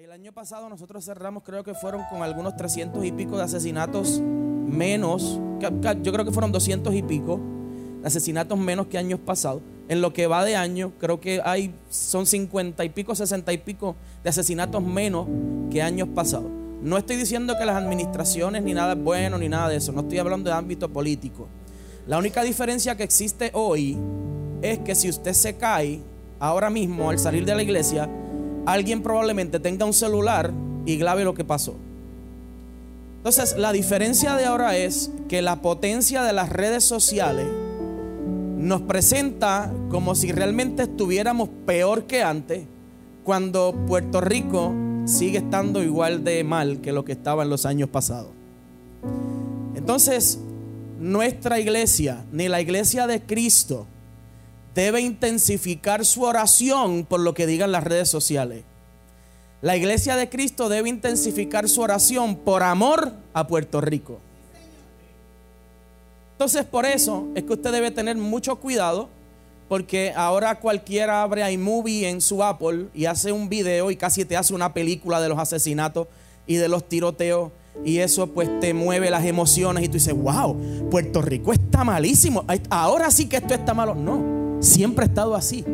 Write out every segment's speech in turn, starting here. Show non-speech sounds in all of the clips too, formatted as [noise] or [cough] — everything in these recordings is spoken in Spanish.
El año pasado nosotros cerramos, creo que fueron con algunos 300 y pico de asesinatos menos, yo creo que fueron 200 y pico de asesinatos menos que años pasados. En lo que va de año, creo que hay, son 50 y pico, 60 y pico de asesinatos menos que años pasados. No estoy diciendo que las administraciones ni nada es bueno ni nada de eso, no estoy hablando de ámbito político. La única diferencia que existe hoy es que si usted se cae ahora mismo al salir de la iglesia, alguien probablemente tenga un celular y grabe lo que pasó. Entonces, la diferencia de ahora es que la potencia de las redes sociales nos presenta como si realmente estuviéramos peor que antes, cuando Puerto Rico sigue estando igual de mal que lo que estaba en los años pasados. Entonces, nuestra iglesia, ni la iglesia de Cristo, debe intensificar su oración por lo que digan las redes sociales. La iglesia de Cristo debe intensificar su oración por amor a Puerto Rico. Entonces por eso es que usted debe tener mucho cuidado porque ahora cualquiera abre iMovie en su Apple y hace un video y casi te hace una película de los asesinatos y de los tiroteos y eso pues te mueve las emociones y tú dices, wow, Puerto Rico está malísimo. Ahora sí que esto está malo. No, siempre ha estado así.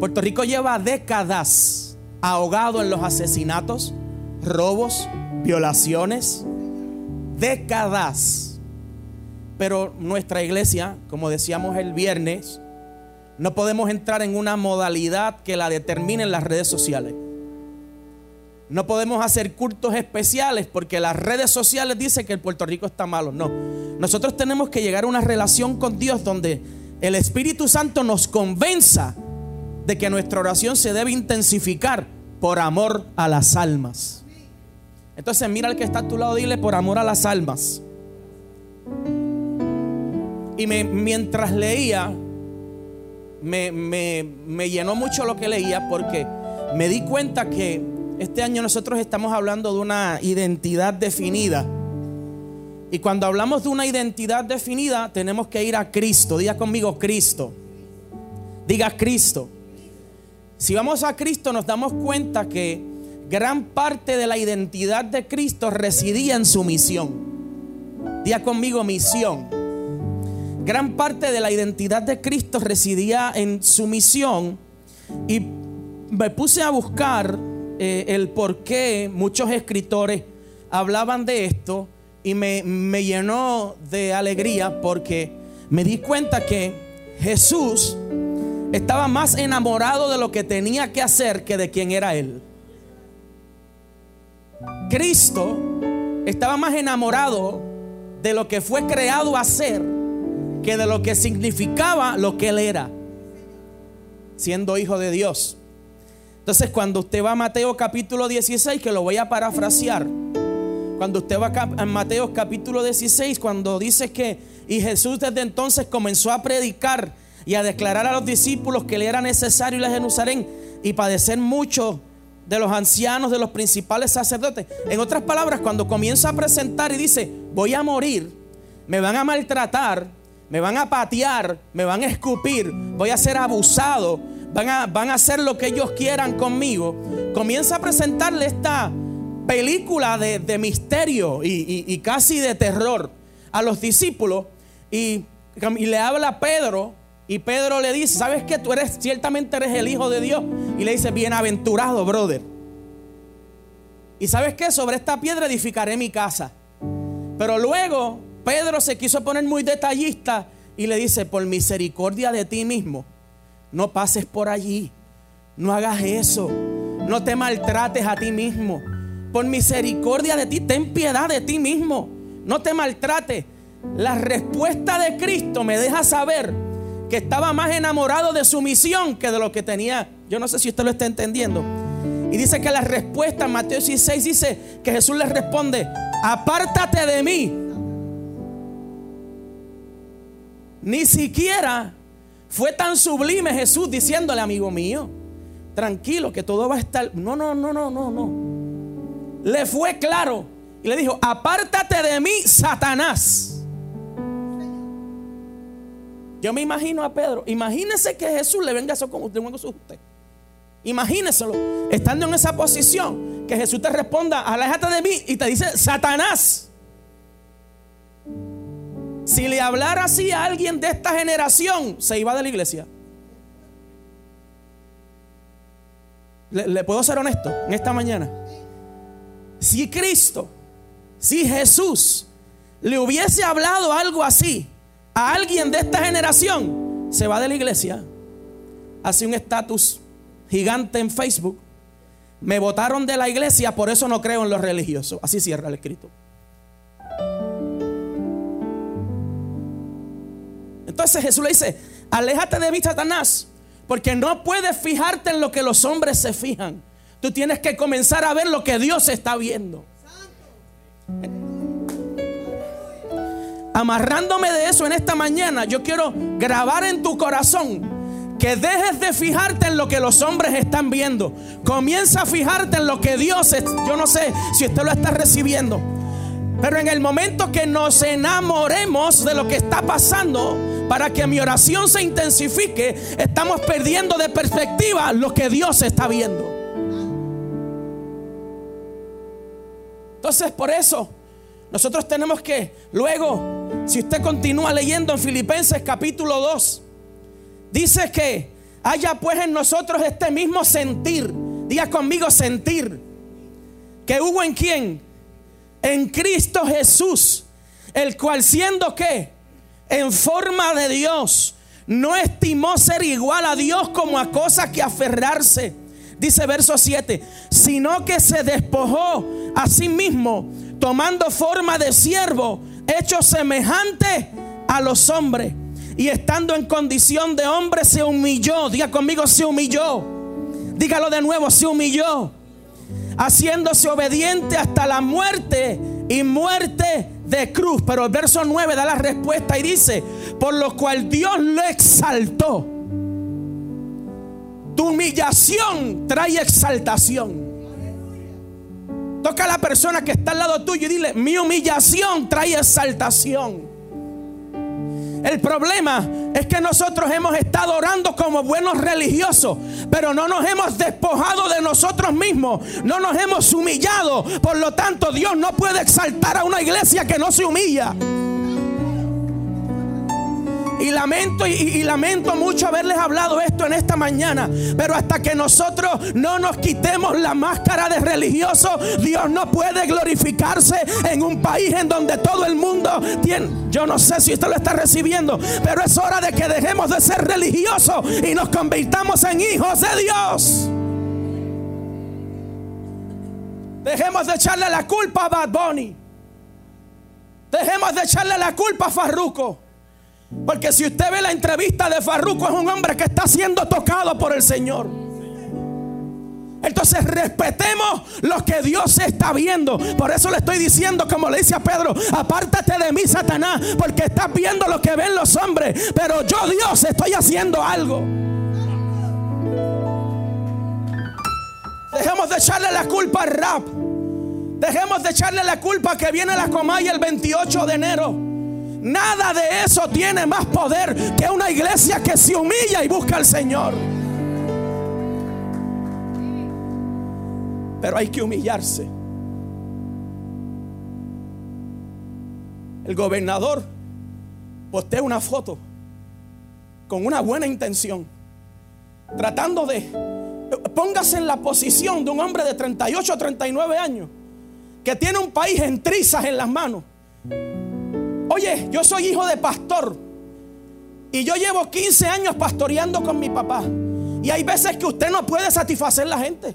Puerto Rico lleva décadas ahogado en los asesinatos, robos, violaciones. Décadas. Pero nuestra iglesia, como decíamos el viernes, no podemos entrar en una modalidad que la determinen las redes sociales. No podemos hacer cultos especiales porque las redes sociales dicen que el Puerto Rico está malo. No. Nosotros tenemos que llegar a una relación con Dios donde el Espíritu Santo nos convenza de que nuestra oración se debe intensificar por amor a las almas. Entonces mira al que está a tu lado, dile por amor a las almas. Y mientras leía, me, me llenó mucho lo que leía porque me di cuenta que este año nosotros estamos hablando de una identidad definida. Y cuando hablamos de una identidad definida, tenemos que ir a Cristo. Diga conmigo Cristo. Diga Cristo. Si vamos a Cristo nos damos cuenta que gran parte de la identidad de Cristo residía en su misión. Diga conmigo misión gran parte de la identidad de Cristo residía en su misión y me puse a buscar eh, el por qué muchos escritores hablaban de esto y me, me llenó de alegría porque me di cuenta que Jesús estaba más enamorado de lo que tenía que hacer que de quién era Él. Cristo estaba más enamorado de lo que fue creado a ser que de lo que significaba lo que él era, siendo hijo de Dios. Entonces, cuando usted va a Mateo capítulo 16, que lo voy a parafrasear, cuando usted va a Mateo capítulo 16, cuando dice que, y Jesús desde entonces comenzó a predicar y a declarar a los discípulos que le era necesario ir a Jerusalén y padecer mucho de los ancianos, de los principales sacerdotes. En otras palabras, cuando comienza a presentar y dice, voy a morir, me van a maltratar, me van a patear, me van a escupir, voy a ser abusado, van a, van a hacer lo que ellos quieran conmigo. Comienza a presentarle esta película de, misterio y, casi de terror a los discípulos y, le habla Pedro y Pedro le dice, ¿sabes que Tú eres, ciertamente eres el Hijo de Dios. Y le dice, bienaventurado, brother. Y sabes que sobre esta piedra edificaré mi casa. Pero luego Pedro se quiso poner muy detallista y le dice, por misericordia de ti mismo, no pases por allí, no hagas eso, no te maltrates a ti mismo. Por misericordia de ti, ten piedad de ti mismo, no te maltrates. La respuesta de Cristo me deja saber que estaba más enamorado de su misión que de lo que tenía. Yo no sé si usted lo está entendiendo. Y dice que la respuesta Mateo 16 dice que Jesús le responde, apártate de mí, Ni siquiera fue tan sublime Jesús diciéndole, amigo mío, tranquilo, que todo va a estar. No, no, no, no, no, no. Le fue claro y le dijo, apártate de mí, Satanás. Yo me imagino a Pedro. Imagínese que Jesús le venga eso con usted. Imagínenselo, estando en esa posición, que Jesús te responda, aléjate de mí y te dice, Satanás. Si le hablara así a alguien de esta generación, se iba de la iglesia. ¿Le, puedo ser honesto en esta mañana? Si Cristo, si Jesús le hubiese hablado algo así a alguien de esta generación, se va de la iglesia. Hace un estatus gigante en Facebook. Me votaron de la iglesia, por eso no creo en los religiosos. Así cierra el escrito. Entonces Jesús le dice, aléjate de mí, Satanás, porque no puedes fijarte en lo que los hombres se fijan. Tú tienes que comenzar a ver lo que Dios está viendo. Amarrándome de eso en esta mañana, yo quiero grabar en tu corazón que dejes de fijarte en lo que los hombres están viendo. Comienza a fijarte en lo que Dios es. Yo no sé si usted lo está recibiendo. Pero en el momento que nos enamoremos de lo que está pasando, para que mi oración se intensifique, estamos perdiendo de perspectiva lo que Dios está viendo. Entonces, por eso, nosotros tenemos que, luego, si usted continúa leyendo en Filipenses capítulo 2, dice que haya pues en nosotros este mismo sentir, diga conmigo sentir, que hubo en quién, en Cristo Jesús, el cual siendo que, en forma de Dios, no estimó ser igual a Dios como a cosa que aferrarse. Dice verso 7, sino que se despojó a sí mismo, tomando forma de siervo, hecho semejante a los hombres. Y estando en condición de hombre, se humilló. Diga conmigo, se humilló. Dígalo de nuevo, se humilló. Haciéndose obediente hasta la muerte y muerte de cruz. Pero el verso 9 da la respuesta y dice, por lo cual Dios lo exaltó. Tu humillación trae exaltación. Toca a la persona que está al lado tuyo y dile, mi humillación trae exaltación. El problema es que nosotros hemos estado orando como buenos religiosos, pero no nos hemos despojado de nosotros mismos, no nos hemos humillado. Por lo tanto, Dios no puede exaltar a una iglesia que no se humilla. Y lamento y, lamento mucho haberles hablado esto en esta mañana. Pero hasta que nosotros no nos quitemos la máscara de religioso, Dios no puede glorificarse en un país en donde todo el mundo tiene. Yo no sé si usted lo está recibiendo, pero es hora de que dejemos de ser religiosos y nos convirtamos en hijos de Dios. Dejemos de echarle la culpa a Bad Bunny. Dejemos de echarle la culpa a Farruko. Porque si usted ve la entrevista de Farruko, es un hombre que está siendo tocado por el Señor. Entonces respetemos lo que Dios está viendo. Por eso le estoy diciendo, como le dice a Pedro, apártate de mí, Satanás, porque estás viendo lo que ven los hombres. Pero yo, Dios, estoy haciendo algo. Dejemos de echarle la culpa al rap. Dejemos de echarle la culpa que viene la Comaya el 28 de enero. Nada de eso tiene más poder que una iglesia que se humilla y busca al Señor. Pero hay que humillarse. El gobernador postea una foto con una buena intención, tratando de póngase en la posición de un hombre de 38 o 39 años que tiene un país en trizas en las manos Oye, yo soy hijo de pastor. Y yo llevo 15 años pastoreando con mi papá. Y hay veces que usted no puede satisfacer la gente.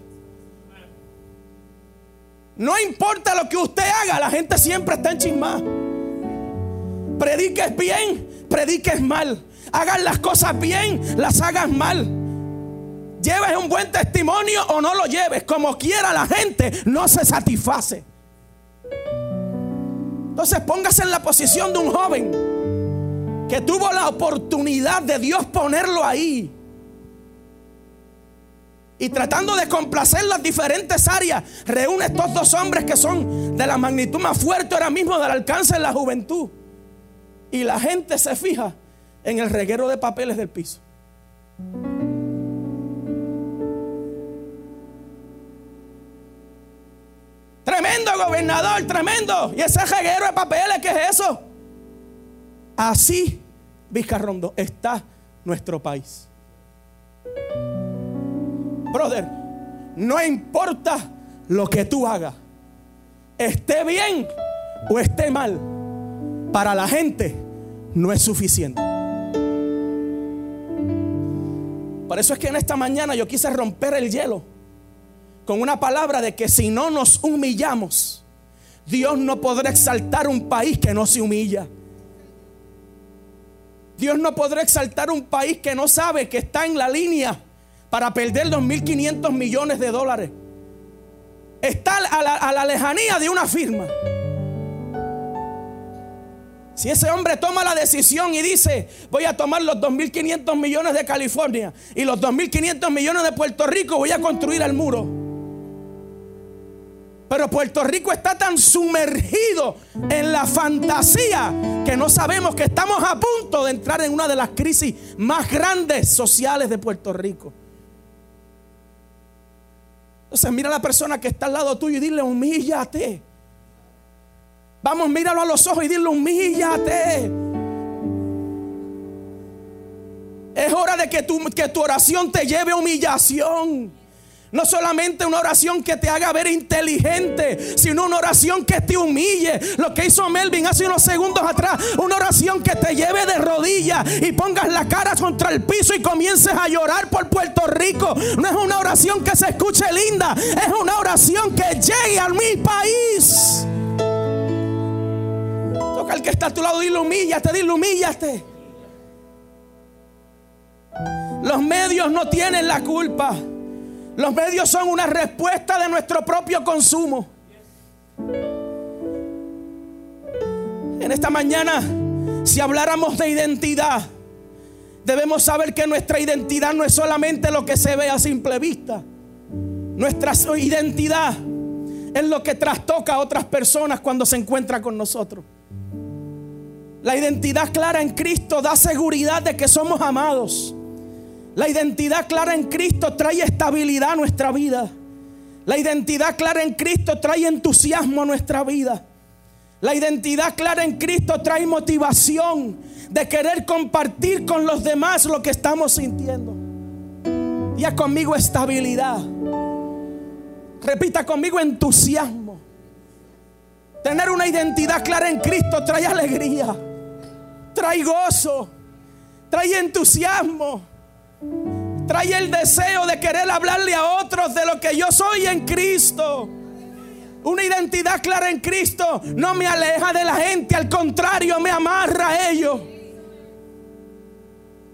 No importa lo que usted haga, la gente siempre está en chismá. Prediques bien, prediques mal. Hagan las cosas bien, las hagas mal. Lleves un buen testimonio o no lo lleves. Como quiera la gente no se satisface. Entonces póngase en la posición de un joven que tuvo la oportunidad de Dios ponerlo ahí. Y tratando de complacer las diferentes áreas, reúne estos dos hombres que son de la magnitud más fuerte ahora mismo del alcance de la juventud. Y la gente se fija en el reguero de papeles del piso. Gobernador, tremendo. Y ese reguero de papeles, ¿qué es eso? Así, Vizcarrondo, está nuestro país. Brother, no importa lo que tú hagas, esté bien o esté mal, para la gente no es suficiente. Por eso es que en esta mañana yo quise romper el hielo con una palabra de que si no nos humillamos, Dios no podrá exaltar un país que no se humilla. Dios no podrá exaltar un país que no sabe que está en la línea para perder 2.500 millones de dólares. Está a la, lejanía de una firma. Si ese hombre toma la decisión y dice, voy a tomar los 2.500 millones de California y los 2.500 millones de Puerto Rico, voy a construir el muro. Pero Puerto Rico está tan sumergido en la fantasía que no sabemos que estamos a punto de entrar en una de las crisis más grandes sociales de Puerto Rico. Entonces mira a la persona que está al lado tuyo y dile, humíllate. Vamos, míralo a los ojos y dile, humíllate. Es hora de que tu, que tu oración te lleve a humillación. No solamente una oración que te haga ver inteligente, sino una oración que te humille. Lo que hizo Melvin hace unos segundos atrás, una oración que te lleve de rodillas y pongas la cara contra el piso y comiences a llorar por Puerto Rico. No es una oración que se escuche linda, es una oración que llegue a mi país al que está a tu lado, dile humíllate, dile humíllate. Los medios no tienen la culpa. Los medios son una respuesta de nuestro propio consumo. En esta mañana, si habláramos de identidad, debemos saber que nuestra identidad no es solamente lo que se ve a simple vista. Nuestra identidad es lo que trastoca a otras personas cuando se encuentra con nosotros. La identidad clara en Cristo da seguridad de que somos amados. La identidad clara en Cristo trae estabilidad a nuestra vida. La identidad clara en Cristo trae entusiasmo a nuestra vida. La identidad clara en Cristo trae motivación de querer compartir con los demás lo que estamos sintiendo. Ya conmigo estabilidad. Repita conmigo entusiasmo. Tener una identidad clara en Cristo trae alegría trae gozo, trae entusiasmo, trae el deseo de querer hablarle a otros de lo que yo soy en Cristo. Una identidad clara en Cristo no me aleja de la gente, al contrario, me amarra a ellos.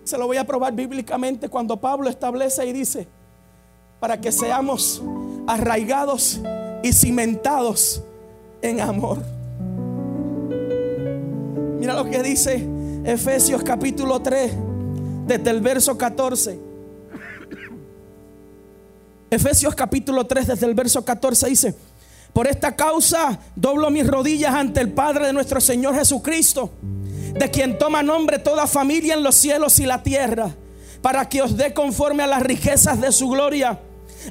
Se lo voy a probar bíblicamente cuando Pablo establece y dice, para que seamos arraigados y cimentados en amor. Mira lo que dice Efesios capítulo 3, desde el verso 14. Efesios capítulo 3, desde el verso 14 dice, por esta causa doblo mis rodillas ante el Padre de nuestro Señor Jesucristo, de quien toma nombre toda familia en los cielos y la tierra, para que os dé conforme a las riquezas de su gloria,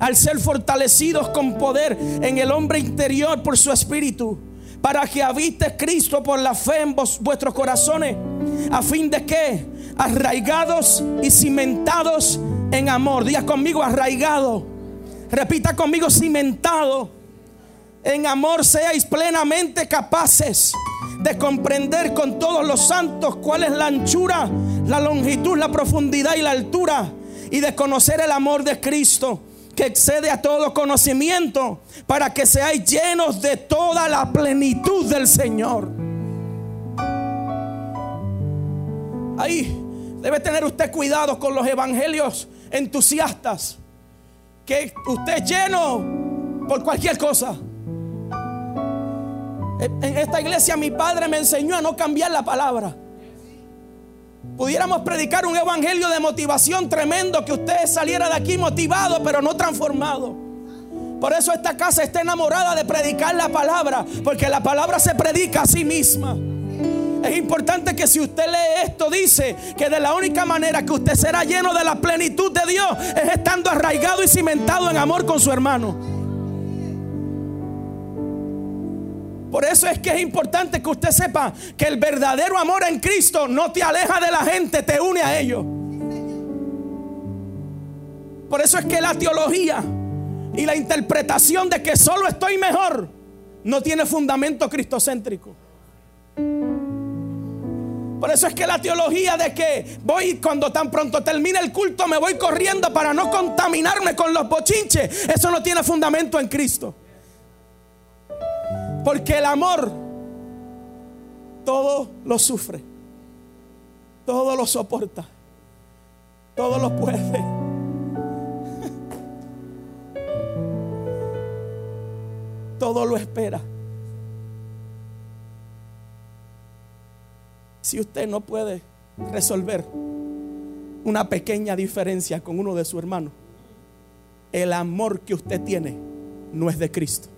al ser fortalecidos con poder en el hombre interior por su espíritu para que habite Cristo por la fe en vuestros corazones, a fin de que, arraigados y cimentados en amor, diga conmigo arraigado, repita conmigo cimentado en amor, seáis plenamente capaces de comprender con todos los santos cuál es la anchura, la longitud, la profundidad y la altura, y de conocer el amor de Cristo que excede a todo conocimiento, para que seáis llenos de toda la plenitud del Señor. Ahí debe tener usted cuidado con los evangelios entusiastas, que usted es lleno por cualquier cosa. En esta iglesia mi padre me enseñó a no cambiar la palabra pudiéramos predicar un evangelio de motivación tremendo, que usted saliera de aquí motivado, pero no transformado. Por eso esta casa está enamorada de predicar la palabra, porque la palabra se predica a sí misma. Es importante que si usted lee esto, dice que de la única manera que usted será lleno de la plenitud de Dios es estando arraigado y cimentado en amor con su hermano. Por eso es que es importante que usted sepa que el verdadero amor en Cristo no te aleja de la gente, te une a ellos. Por eso es que la teología y la interpretación de que solo estoy mejor no tiene fundamento cristocéntrico. Por eso es que la teología de que voy cuando tan pronto termine el culto me voy corriendo para no contaminarme con los bochinches, eso no tiene fundamento en Cristo. Porque el amor todo lo sufre, todo lo soporta, todo lo puede. [laughs] Todo lo espera. Si usted no puede resolver una pequeña diferencia con uno de sus hermanos, el amor que usted tiene no es de Cristo.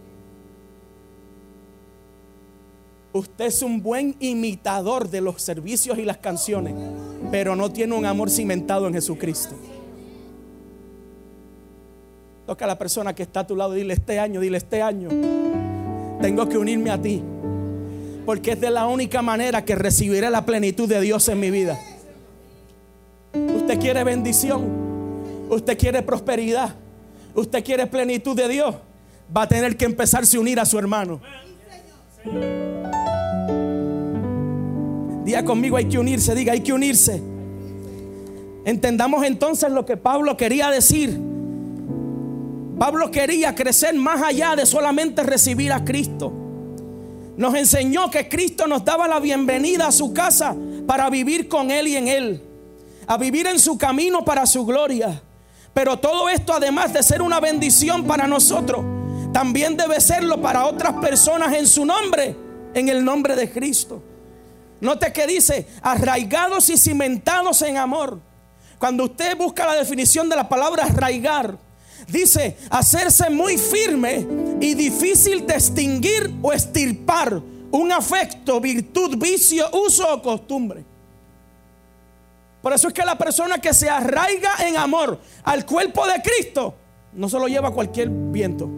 Usted es un buen imitador de los servicios y las canciones, pero no tiene un amor cimentado en Jesucristo. Toca a la persona que está a tu lado, dile este año, dile este año, tengo que unirme a ti, porque es de la única manera que recibiré la plenitud de Dios en mi vida. Usted quiere bendición, usted quiere prosperidad, usted quiere plenitud de Dios, va a tener que empezarse a unir a su hermano. Diga conmigo, hay que unirse, diga, hay que unirse. Entendamos entonces lo que Pablo quería decir. Pablo quería crecer más allá de solamente recibir a Cristo. Nos enseñó que Cristo nos daba la bienvenida a su casa para vivir con Él y en Él. A vivir en su camino para su gloria. Pero todo esto, además de ser una bendición para nosotros, también debe serlo para otras personas en su nombre, en el nombre de Cristo. Note que dice, arraigados y cimentados en amor. Cuando usted busca la definición de la palabra arraigar, dice hacerse muy firme y difícil de extinguir o estirpar un afecto, virtud, vicio, uso o costumbre. Por eso es que la persona que se arraiga en amor al cuerpo de Cristo no se lo lleva cualquier viento.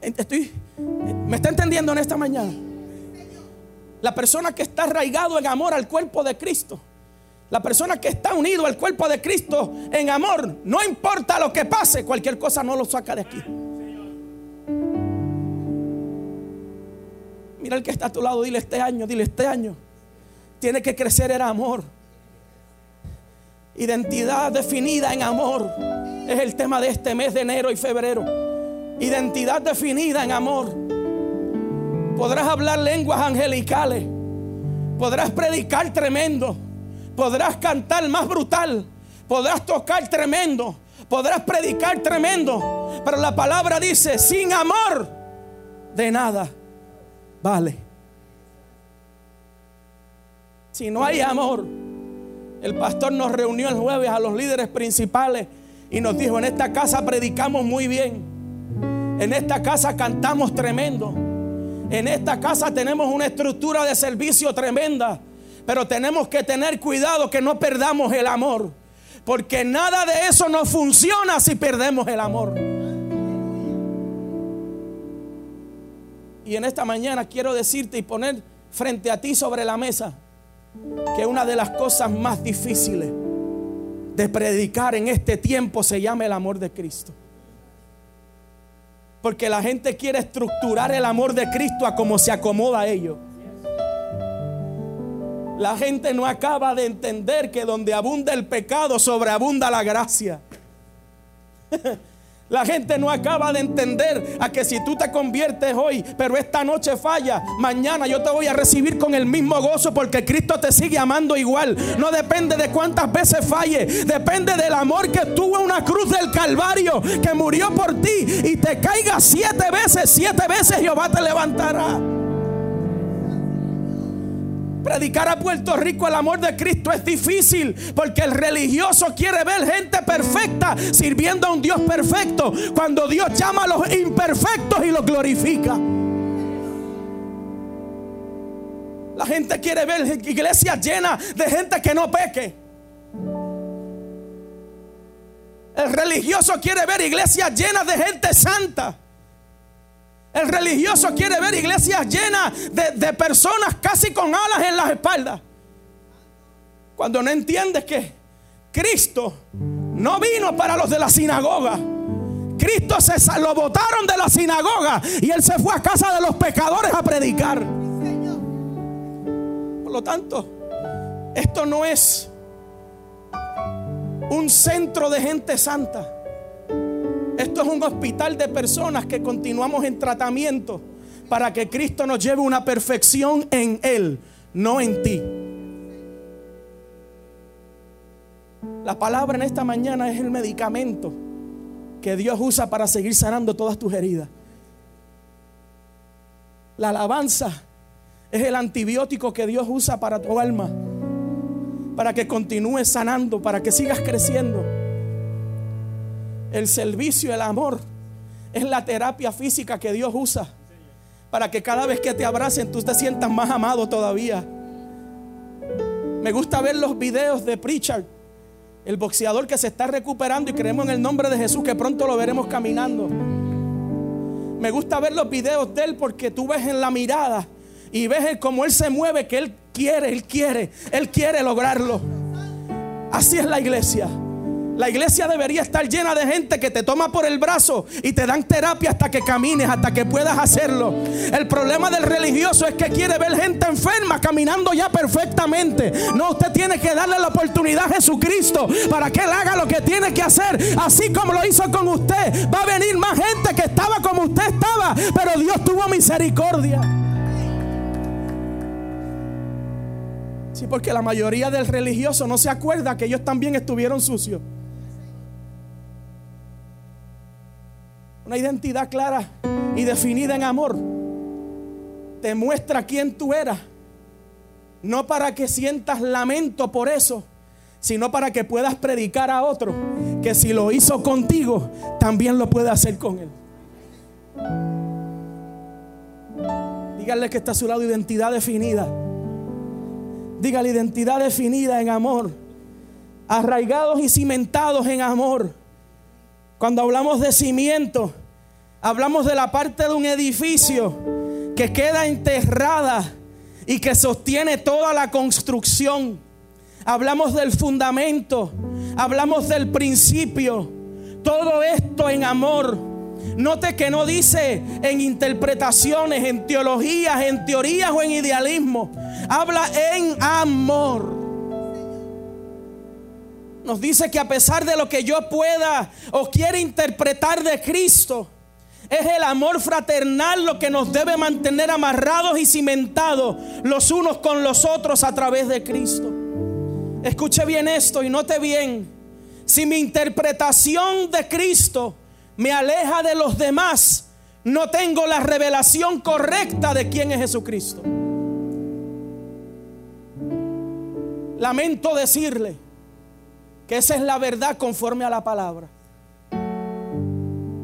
Estoy, ¿Me está entendiendo en esta mañana? La persona que está arraigado en amor al cuerpo de Cristo. La persona que está unido al cuerpo de Cristo en amor, no importa lo que pase, cualquier cosa no lo saca de aquí. Mira el que está a tu lado, dile este año, dile este año. Tiene que crecer el amor. Identidad definida en amor. Es el tema de este mes de enero y febrero. Identidad definida en amor. Podrás hablar lenguas angelicales. Podrás predicar tremendo. Podrás cantar más brutal. Podrás tocar tremendo. Podrás predicar tremendo. Pero la palabra dice, sin amor, de nada vale. Si no hay amor, el pastor nos reunió el jueves a los líderes principales y nos dijo, en esta casa predicamos muy bien. En esta casa cantamos tremendo. En esta casa tenemos una estructura de servicio tremenda. Pero tenemos que tener cuidado que no perdamos el amor. Porque nada de eso no funciona si perdemos el amor. Y en esta mañana quiero decirte y poner frente a ti sobre la mesa que una de las cosas más difíciles de predicar en este tiempo se llama el amor de Cristo. Porque la gente quiere estructurar el amor de Cristo a como se acomoda a ellos. La gente no acaba de entender que donde abunda el pecado, sobreabunda la gracia. [laughs] La gente no acaba de entender a que si tú te conviertes hoy, pero esta noche falla, mañana yo te voy a recibir con el mismo gozo porque Cristo te sigue amando igual. No depende de cuántas veces falle, depende del amor que tuvo una cruz del Calvario, que murió por ti y te caiga siete veces, siete veces Jehová te levantará. Predicar a Puerto Rico el amor de Cristo es difícil porque el religioso quiere ver gente perfecta sirviendo a un Dios perfecto cuando Dios llama a los imperfectos y los glorifica. La gente quiere ver iglesias llenas de gente que no peque. El religioso quiere ver iglesias llenas de gente santa. El religioso quiere ver iglesias llenas de, de personas casi con alas en las espaldas. Cuando no entiendes que Cristo no vino para los de la sinagoga. Cristo se lo botaron de la sinagoga y él se fue a casa de los pecadores a predicar. Por lo tanto, esto no es un centro de gente santa. Esto es un hospital de personas que continuamos en tratamiento para que Cristo nos lleve una perfección en Él, no en ti. La palabra en esta mañana es el medicamento que Dios usa para seguir sanando todas tus heridas. La alabanza es el antibiótico que Dios usa para tu alma, para que continúes sanando, para que sigas creciendo. El servicio, el amor, es la terapia física que Dios usa para que cada vez que te abracen tú te sientas más amado todavía. Me gusta ver los videos de Pritchard el boxeador que se está recuperando y creemos en el nombre de Jesús que pronto lo veremos caminando. Me gusta ver los videos de él porque tú ves en la mirada y ves cómo él se mueve, que él quiere, él quiere, él quiere lograrlo. Así es la iglesia. La iglesia debería estar llena de gente que te toma por el brazo y te dan terapia hasta que camines, hasta que puedas hacerlo. El problema del religioso es que quiere ver gente enferma caminando ya perfectamente. No, usted tiene que darle la oportunidad a Jesucristo para que Él haga lo que tiene que hacer. Así como lo hizo con usted. Va a venir más gente que estaba como usted estaba, pero Dios tuvo misericordia. Sí, porque la mayoría del religioso no se acuerda que ellos también estuvieron sucios. Una identidad clara y definida en amor. Te muestra quién tú eras. No para que sientas lamento por eso, sino para que puedas predicar a otro que si lo hizo contigo, también lo puede hacer con él. Dígale que está a su lado identidad definida. Dígale identidad definida en amor. Arraigados y cimentados en amor. Cuando hablamos de cimiento, Hablamos de la parte de un edificio que queda enterrada y que sostiene toda la construcción. Hablamos del fundamento, hablamos del principio. Todo esto en amor. Note que no dice en interpretaciones, en teologías, en teorías o en idealismo. Habla en amor. Nos dice que a pesar de lo que yo pueda o quiera interpretar de Cristo, es el amor fraternal lo que nos debe mantener amarrados y cimentados los unos con los otros a través de Cristo. Escuche bien esto y note bien. Si mi interpretación de Cristo me aleja de los demás, no tengo la revelación correcta de quién es Jesucristo. Lamento decirle que esa es la verdad conforme a la palabra.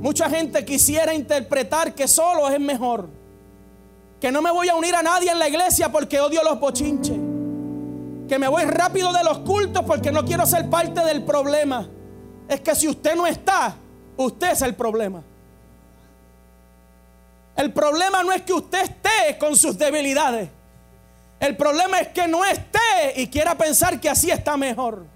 Mucha gente quisiera interpretar que solo es mejor. Que no me voy a unir a nadie en la iglesia porque odio los bochinches. Que me voy rápido de los cultos porque no quiero ser parte del problema. Es que si usted no está, usted es el problema. El problema no es que usted esté con sus debilidades. El problema es que no esté y quiera pensar que así está mejor.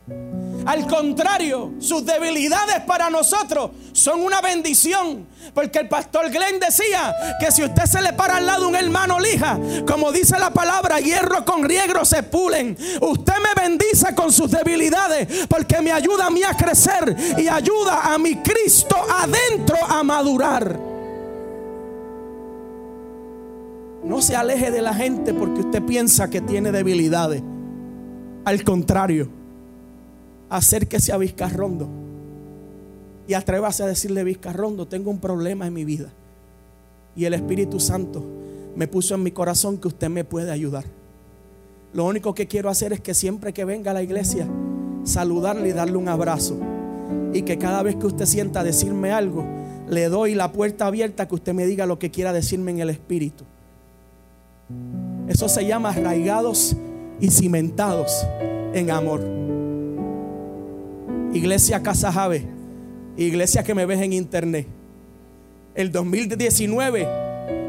Al contrario, sus debilidades para nosotros son una bendición. Porque el pastor Glenn decía que si usted se le para al lado un hermano lija, como dice la palabra, hierro con riegro se pulen. Usted me bendice con sus debilidades porque me ayuda a mí a crecer y ayuda a mi Cristo adentro a madurar. No se aleje de la gente porque usted piensa que tiene debilidades. Al contrario acérquese a Vizcarrondo y atrévase a decirle, Vizcarrondo, tengo un problema en mi vida. Y el Espíritu Santo me puso en mi corazón que usted me puede ayudar. Lo único que quiero hacer es que siempre que venga a la iglesia, saludarle y darle un abrazo. Y que cada vez que usted sienta decirme algo, le doy la puerta abierta que usted me diga lo que quiera decirme en el Espíritu. Eso se llama arraigados y cimentados en amor. Iglesia Casa Jave, iglesia que me ves en internet. El 2019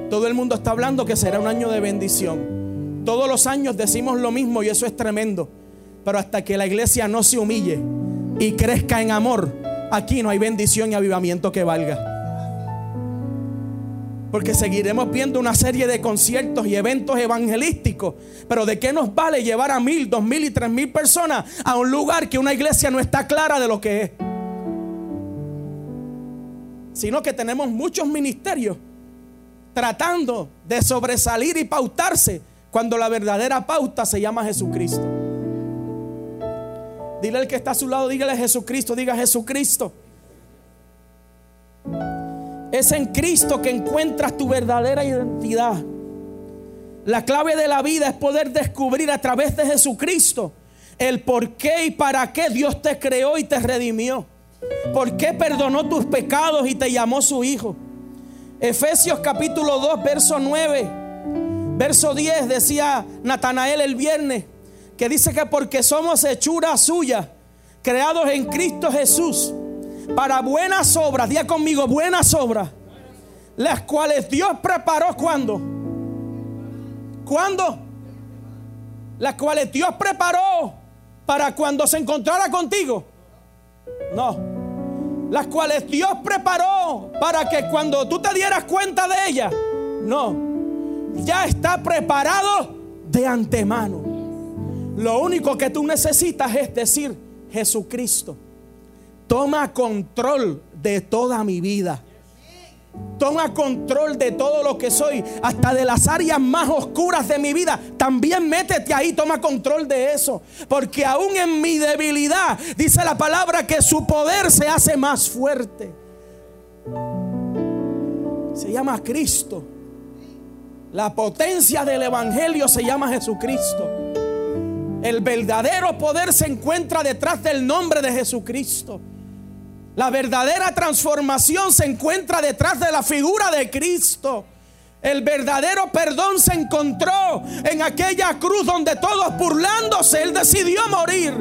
Todo el mundo está hablando que será un año de bendición. Todos los años decimos lo mismo y eso es tremendo. Pero hasta que la iglesia no se humille y crezca en amor, aquí no hay bendición y avivamiento que valga. Porque seguiremos viendo una serie de conciertos y eventos evangelísticos. Pero ¿de qué nos vale llevar a mil, dos mil y tres mil personas a un lugar que una iglesia no está clara de lo que es? Sino que tenemos muchos ministerios tratando de sobresalir y pautarse cuando la verdadera pauta se llama Jesucristo. Dile al que está a su lado, dígale Jesucristo, diga Jesucristo. Es en Cristo que encuentras tu verdadera identidad. La clave de la vida es poder descubrir a través de Jesucristo el por qué y para qué Dios te creó y te redimió. ¿Por qué perdonó tus pecados y te llamó su hijo? Efesios capítulo 2, verso 9, verso 10 decía Natanael el viernes, que dice que porque somos hechura suya, creados en Cristo Jesús para buenas obras, día conmigo, buenas obras, las cuales Dios preparó cuando. ¿Cuándo? Las cuales Dios preparó para cuando se encontrara contigo. No. Las cuales Dios preparó para que cuando tú te dieras cuenta de ellas. No. Ya está preparado de antemano. Lo único que tú necesitas es decir, Jesucristo toma control de toda mi vida. Toma control de todo lo que soy, hasta de las áreas más oscuras de mi vida. También métete ahí, toma control de eso. Porque aún en mi debilidad, dice la palabra que su poder se hace más fuerte. Se llama Cristo. La potencia del Evangelio se llama Jesucristo. El verdadero poder se encuentra detrás del nombre de Jesucristo. La verdadera transformación se encuentra detrás de la figura de Cristo. El verdadero perdón se encontró en aquella cruz donde todos burlándose, Él decidió morir,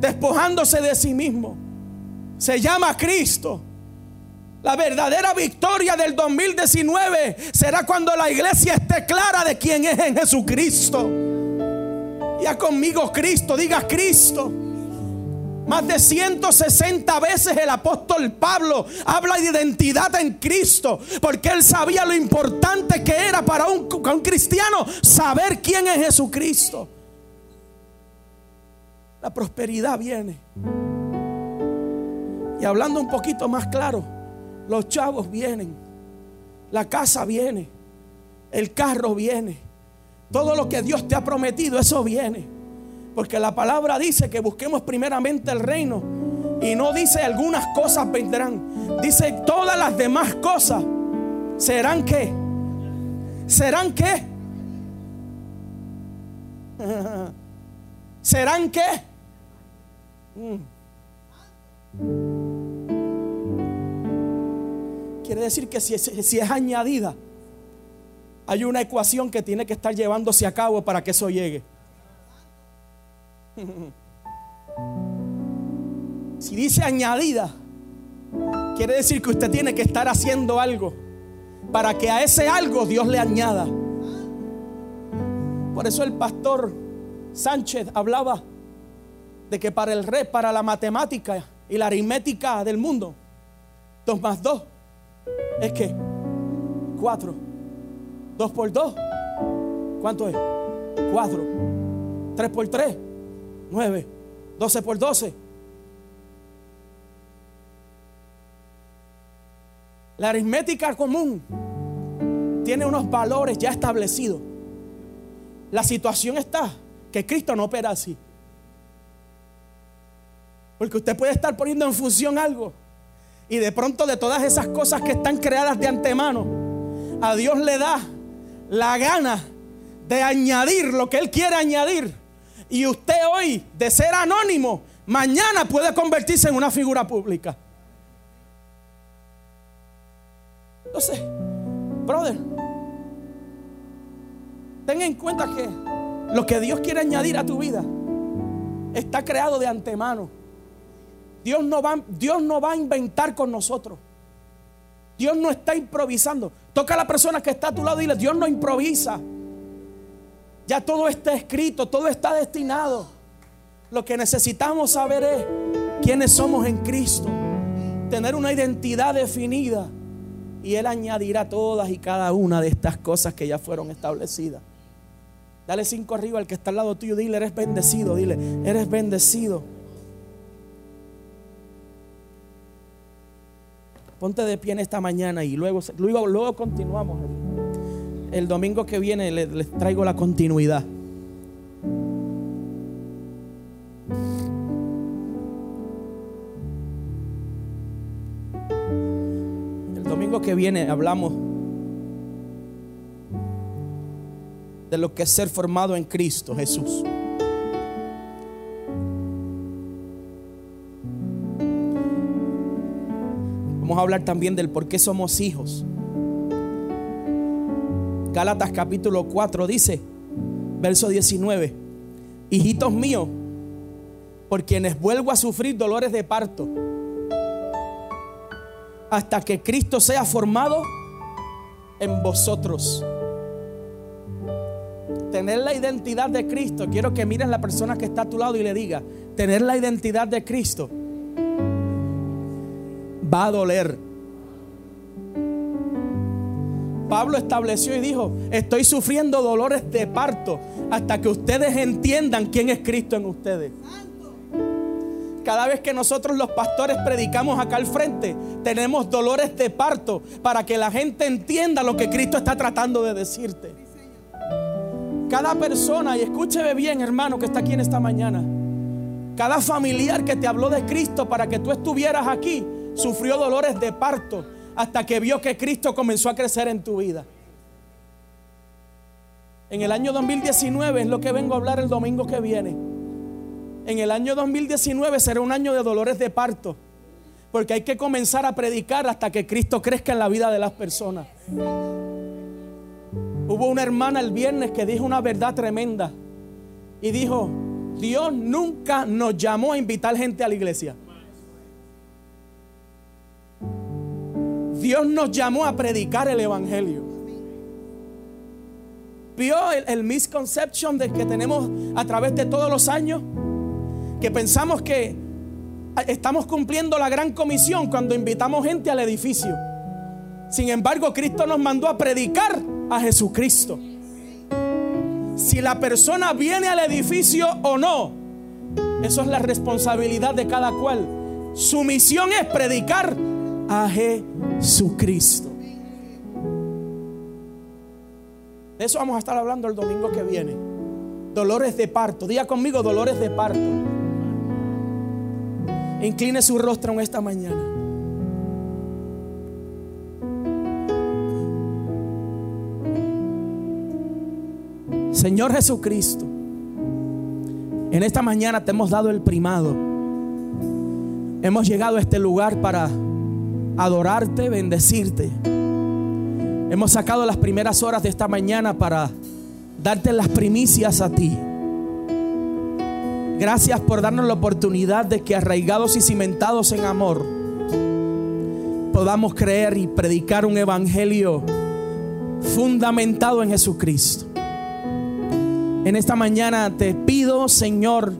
despojándose de sí mismo. Se llama Cristo. La verdadera victoria del 2019 será cuando la iglesia esté clara de quién es en Jesucristo. Ya conmigo Cristo, diga Cristo. Más de 160 veces el apóstol Pablo habla de identidad en Cristo, porque él sabía lo importante que era para un, cristiano saber quién es Jesucristo. La prosperidad viene. Y hablando un poquito más claro, los chavos vienen, la casa viene, el carro viene, todo lo que Dios te ha prometido, eso viene. Porque la palabra dice que busquemos primeramente el reino. Y no dice algunas cosas vendrán. Dice todas las demás cosas serán qué. ¿Serán qué? [laughs] ¿Serán qué? Mm. Quiere decir que si si es añadida, hay una ecuación que tiene que estar llevándose a cabo para que eso llegue. [laughs] Si dice añadida, quiere decir que usted tiene que estar haciendo algo para que a ese algo Dios le añada. Por eso el pastor Sánchez hablaba de que para el rey, para la matemática y la aritmética del mundo, dos más dos es que cuatro. Dos por dos, ¿cuánto es? Cuatro. Tres por tres, 9, 12 por 12. La aritmética común tiene unos valores ya establecidos. La situación está que Cristo no opera así. Porque usted puede estar poniendo en función algo y de pronto de todas esas cosas que están creadas de antemano, a Dios le da la gana de añadir lo que Él quiere añadir y usted hoy, de ser anónimo, mañana puede convertirse en una figura pública. Entonces, brother, ten en cuenta que lo que Dios quiere añadir a tu vida está creado de antemano. Dios no va, Dios no va a inventar con nosotros. Dios no está improvisando. Toca a la persona que está a tu lado y dile, Dios no improvisa. Ya todo está escrito, todo está destinado. Lo que necesitamos saber es quiénes somos en Cristo. Tener una identidad definida. Y Él añadirá todas y cada una de estas cosas que ya fueron establecidas. Dale cinco arriba al que está al lado tuyo. Dile, eres bendecido. Dile, eres bendecido. Ponte de pie en esta mañana y luego, luego, luego continuamos. El domingo que viene les, traigo la continuidad. El domingo que viene hablamos de lo que es ser formado en Cristo Jesús. Vamos a hablar también del por qué somos hijos. Gálatas capítulo 4 dice, verso 19, hijitos míos, por quienes vuelvo a sufrir dolores de parto, hasta que Cristo sea formado en vosotros. Tener la identidad de Cristo, quiero que miren la persona que está a tu lado y le diga, tener la identidad de Cristo va a doler. Pablo estableció y dijo, estoy sufriendo dolores de parto hasta que ustedes entiendan quién es Cristo en ustedes. Cada vez que nosotros los pastores predicamos acá al frente, tenemos dolores de parto para que la gente entienda lo que Cristo está tratando de decirte. Cada persona, y escúcheme bien hermano que está aquí en esta mañana, cada familiar que te habló de Cristo para que tú estuvieras aquí, sufrió dolores de parto hasta que vio que Cristo comenzó a crecer en tu vida. En el año 2019 es lo que vengo a hablar el domingo que viene. En el año 2019 será un año de dolores de parto. Porque hay que comenzar a predicar hasta que Cristo crezca en la vida de las personas. Hubo una hermana el viernes que dijo una verdad tremenda. Y dijo, Dios nunca nos llamó a invitar gente a la iglesia. Dios nos llamó a predicar el Evangelio. ¿Vio el, misconception de que tenemos a través de todos los años? Que pensamos que estamos cumpliendo la gran comisión cuando invitamos gente al edificio. Sin embargo, Cristo nos mandó a predicar a Jesucristo. Si la persona viene al edificio o no, eso es la responsabilidad de cada cual. Su misión es predicar a Jesucristo. De eso vamos a estar hablando el domingo que viene. Dolores de parto. Diga conmigo dolores de parto. Incline su rostro en esta mañana. Señor Jesucristo, en esta mañana te hemos dado el primado. Hemos llegado a este lugar para adorarte, bendecirte. Hemos sacado las primeras horas de esta mañana para darte las primicias a ti. Gracias por darnos la oportunidad de que arraigados y cimentados en amor podamos creer y predicar un evangelio fundamentado en Jesucristo. En esta mañana te pido, Señor,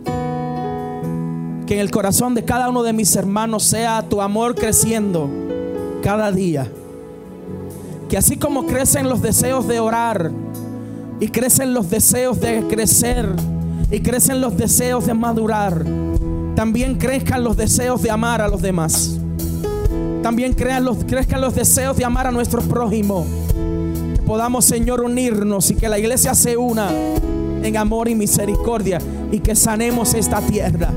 que en el corazón de cada uno de mis hermanos sea tu amor creciendo cada día. Que así como crecen los deseos de orar y crecen los deseos de crecer y crecen los deseos de madurar, también crezcan los deseos de amar a los demás. También los, crezcan los deseos de amar a nuestro prójimo. Que podamos, Señor, unirnos y que la iglesia se una en amor y misericordia y que sanemos esta tierra